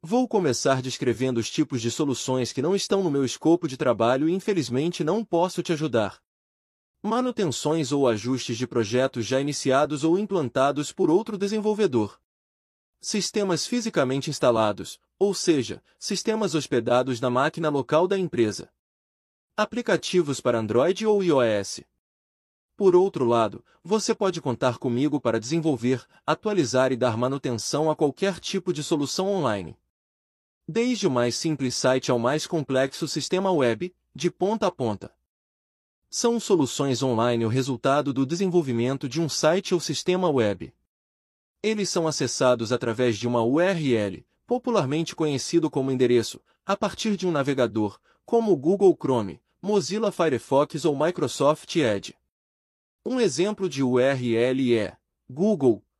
Vou começar descrevendo os tipos de soluções que não estão no meu escopo de trabalho e infelizmente não posso te ajudar. Manutenções ou ajustes de projetos já iniciados ou implantados por outro desenvolvedor. Sistemas fisicamente instalados, ou seja, sistemas hospedados na máquina local da empresa. Aplicativos para Android ou iOS. Por outro lado, você pode contar comigo para desenvolver, atualizar e dar manutenção a qualquer tipo de solução online. Desde o mais simples site ao mais complexo sistema web, de ponta a ponta. São soluções online o resultado do desenvolvimento de um site ou sistema web. Eles são acessados através de uma URL, popularmente conhecido como endereço, a partir de um navegador, como o Google Chrome, Mozilla Firefox ou Microsoft Edge. Um exemplo de URL é google.com.br.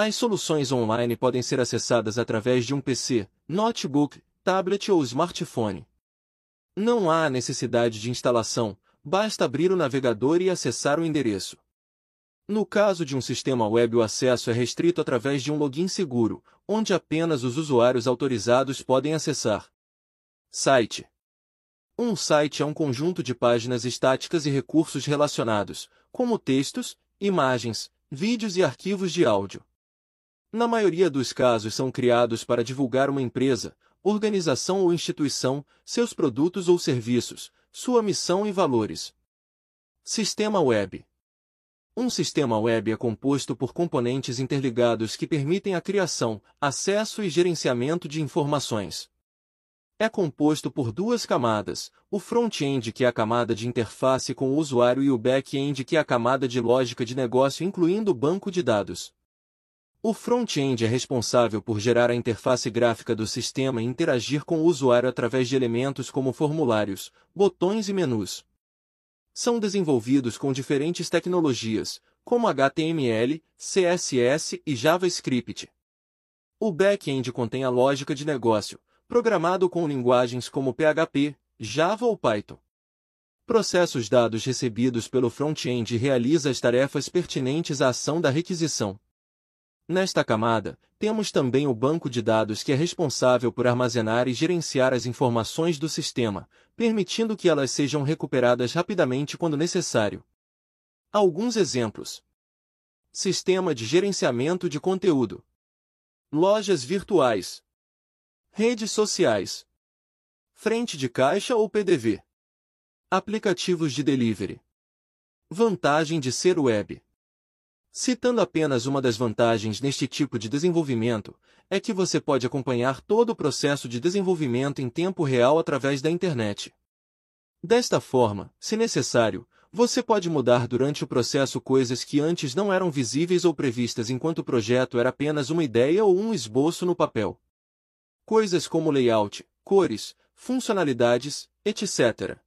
As soluções online podem ser acessadas através de um PC, notebook, tablet ou smartphone. Não há necessidade de instalação, basta abrir o navegador e acessar o endereço. No caso de um sistema web, o acesso é restrito através de um login seguro, onde apenas os usuários autorizados podem acessar. Site Um site é um conjunto de páginas estáticas e recursos relacionados, como textos, imagens, vídeos e arquivos de áudio. Na maioria dos casos são criados para divulgar uma empresa, organização ou instituição, seus produtos ou serviços, sua missão e valores. Sistema Web Um sistema web é composto por componentes interligados que permitem a criação, acesso e gerenciamento de informações. É composto por duas camadas, o front-end que é a camada de interface com o usuário e o back-end que é a camada de lógica de negócio incluindo o banco de dados. O front-end é responsável por gerar a interface gráfica do sistema e interagir com o usuário através de elementos como formulários, botões e menus. São desenvolvidos com diferentes tecnologias, como HTML, CSS e JavaScript. O back-end contém a lógica de negócio, programado com linguagens como PHP, Java ou Python. Processa os dados recebidos pelo front-end realiza as tarefas pertinentes à ação da requisição. Nesta camada, temos também o banco de dados que é responsável por armazenar e gerenciar as informações do sistema, permitindo que elas sejam recuperadas rapidamente quando necessário. Alguns exemplos. Sistema de gerenciamento de conteúdo. Lojas virtuais. Redes sociais. Frente de caixa ou PDV. Aplicativos de delivery. Vantagem de ser web. Citando apenas uma das vantagens neste tipo de desenvolvimento, é que você pode acompanhar todo o processo de desenvolvimento em tempo real através da internet. Desta forma, se necessário, você pode mudar durante o processo coisas que antes não eram visíveis ou previstas enquanto o projeto era apenas uma ideia ou um esboço no papel. Coisas como layout, cores, funcionalidades, etc.